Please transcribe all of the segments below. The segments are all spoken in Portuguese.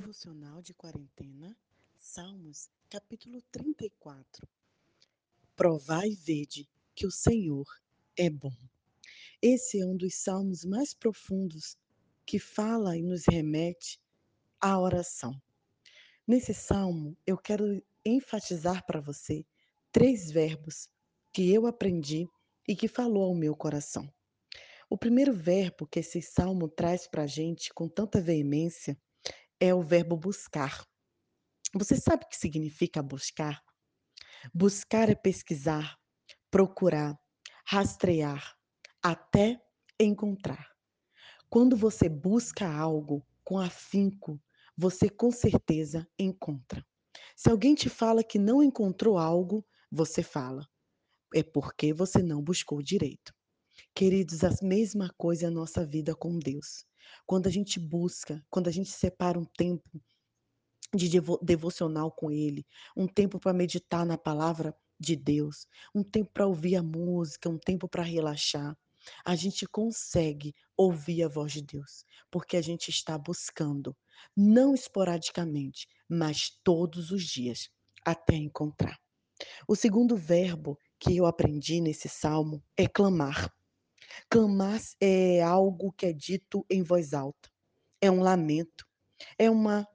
Devocional de Quarentena, Salmos, capítulo 34. Provai e vede que o Senhor é bom. Esse é um dos salmos mais profundos que fala e nos remete à oração. Nesse salmo, eu quero enfatizar para você três verbos que eu aprendi e que falou ao meu coração. O primeiro verbo que esse salmo traz para a gente com tanta veemência é o verbo buscar. Você sabe o que significa buscar? Buscar é pesquisar, procurar, rastrear, até encontrar. Quando você busca algo com afinco, você com certeza encontra. Se alguém te fala que não encontrou algo, você fala. É porque você não buscou direito. Queridos, a mesma coisa é a nossa vida com Deus. Quando a gente busca, quando a gente separa um tempo de devo devocional com Ele, um tempo para meditar na palavra de Deus, um tempo para ouvir a música, um tempo para relaxar, a gente consegue ouvir a voz de Deus, porque a gente está buscando, não esporadicamente, mas todos os dias, até encontrar. O segundo verbo que eu aprendi nesse salmo é clamar. Clamar é algo que é dito em voz alta, é um lamento, é uma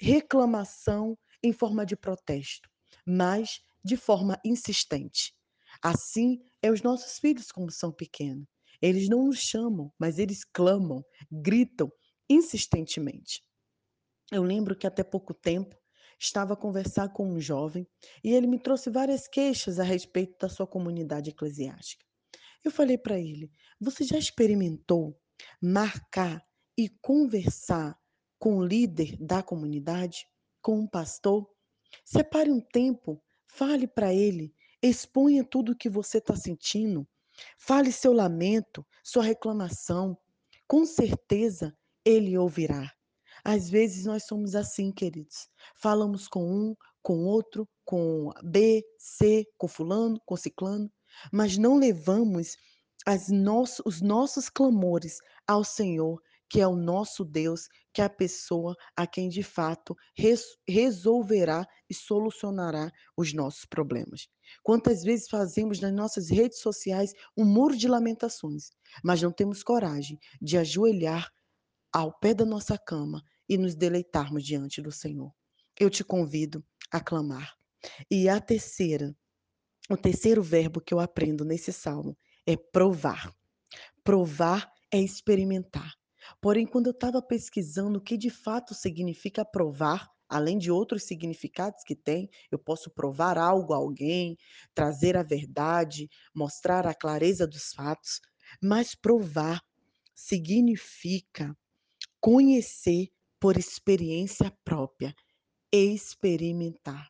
reclamação em forma de protesto, mas de forma insistente. Assim é os nossos filhos como são pequenos. Eles não nos chamam, mas eles clamam, gritam insistentemente. Eu lembro que até pouco tempo estava a conversar com um jovem e ele me trouxe várias queixas a respeito da sua comunidade eclesiástica. Eu falei para ele: Você já experimentou marcar e conversar com o líder da comunidade, com um pastor? Separe um tempo, fale para ele, exponha tudo o que você está sentindo, fale seu lamento, sua reclamação. Com certeza ele ouvirá. Às vezes nós somos assim, queridos. Falamos com um, com outro, com B, C, com fulano, com ciclano, mas não levamos os nossos clamores ao Senhor, que é o nosso Deus, que é a pessoa a quem de fato res, resolverá e solucionará os nossos problemas. Quantas vezes fazemos nas nossas redes sociais um muro de lamentações, mas não temos coragem de ajoelhar ao pé da nossa cama e nos deleitarmos diante do Senhor. Eu te convido a clamar. E a terceira, o terceiro verbo que eu aprendo nesse salmo é provar. Provar é experimentar. Porém, quando eu estava pesquisando o que de fato significa provar, além de outros significados que tem, eu posso provar algo a alguém, trazer a verdade, mostrar a clareza dos fatos, mas provar significa conhecer por experiência própria, experimentar.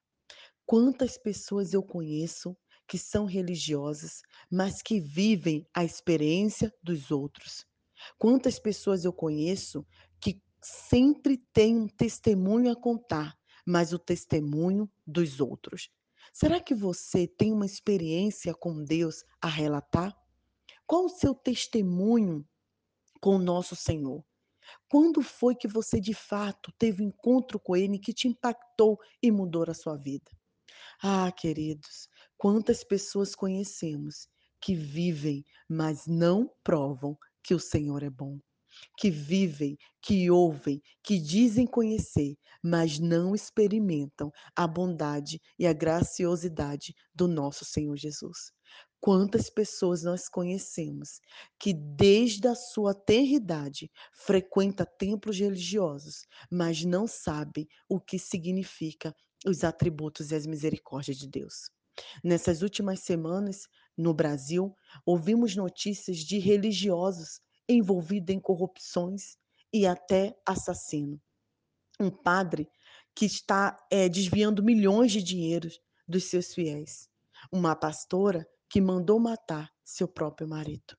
Quantas pessoas eu conheço que são religiosas, mas que vivem a experiência dos outros. Quantas pessoas eu conheço que sempre têm um testemunho a contar, mas o testemunho dos outros. Será que você tem uma experiência com Deus a relatar? Qual o seu testemunho com o nosso Senhor? Quando foi que você de fato teve um encontro com Ele que te impactou e mudou a sua vida? Ah, queridos, quantas pessoas conhecemos que vivem, mas não provam que o Senhor é bom. Que vivem, que ouvem, que dizem conhecer, mas não experimentam a bondade e a graciosidade do nosso Senhor Jesus. Quantas pessoas nós conhecemos que desde a sua tenridade frequenta templos religiosos, mas não sabe o que significa os atributos e as misericórdias de Deus. Nessas últimas semanas, no Brasil, ouvimos notícias de religiosos envolvidos em corrupções e até assassino. Um padre que está é, desviando milhões de dinheiros dos seus fiéis. Uma pastora que mandou matar seu próprio marido.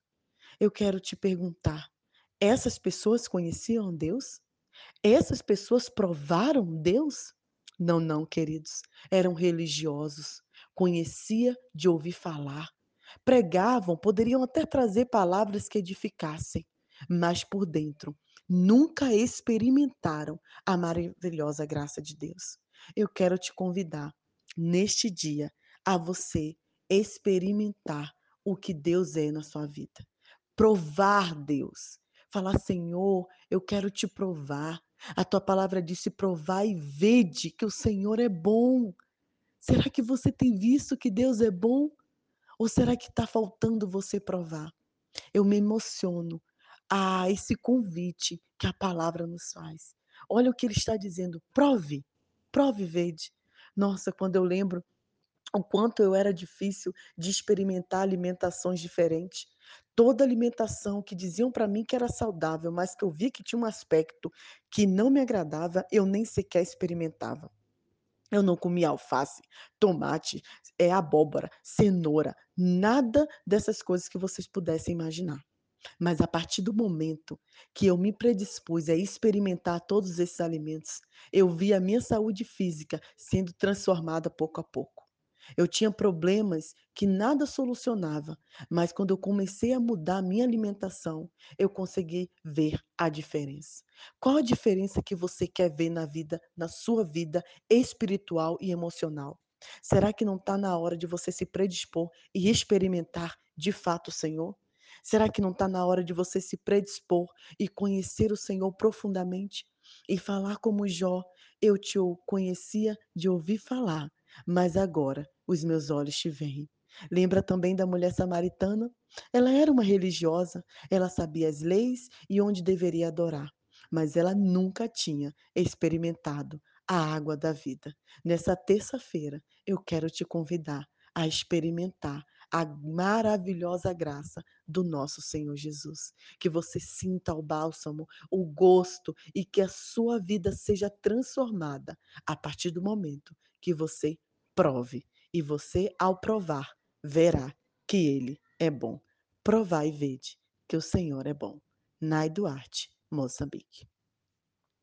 Eu quero te perguntar: essas pessoas conheciam Deus? Essas pessoas provaram Deus? Não, não, queridos. Eram religiosos. Conhecia de ouvir falar. Pregavam, poderiam até trazer palavras que edificassem, mas por dentro nunca experimentaram a maravilhosa graça de Deus. Eu quero te convidar, neste dia, a você experimentar o que Deus é na sua vida. Provar Deus. Falar: "Senhor, eu quero te provar". A tua palavra disse: "Provai e vede que o Senhor é bom". Será que você tem visto que Deus é bom? Ou será que está faltando você provar? Eu me emociono a esse convite que a palavra nos faz. Olha o que ele está dizendo: "Prove, prove vede". Nossa, quando eu lembro o quanto eu era difícil de experimentar alimentações diferentes. Toda alimentação que diziam para mim que era saudável, mas que eu vi que tinha um aspecto que não me agradava, eu nem sequer experimentava. Eu não comia alface, tomate, é abóbora, cenoura, nada dessas coisas que vocês pudessem imaginar. Mas a partir do momento que eu me predispus a experimentar todos esses alimentos, eu vi a minha saúde física sendo transformada pouco a pouco. Eu tinha problemas que nada solucionava, mas quando eu comecei a mudar a minha alimentação, eu consegui ver a diferença. Qual a diferença que você quer ver na vida, na sua vida espiritual e emocional? Será que não está na hora de você se predispor e experimentar de fato o Senhor? Será que não está na hora de você se predispor e conhecer o Senhor profundamente? E falar como Jó: Eu te conhecia de ouvir falar, mas agora os meus olhos te veem. Lembra também da mulher samaritana? Ela era uma religiosa, ela sabia as leis e onde deveria adorar, mas ela nunca tinha experimentado a água da vida. Nessa terça-feira, eu quero te convidar a experimentar a maravilhosa graça do nosso Senhor Jesus. Que você sinta o bálsamo, o gosto e que a sua vida seja transformada a partir do momento que você prove. E você, ao provar, verá que Ele é bom. Provai e vede que o Senhor é bom. Nai Duarte, Moçambique.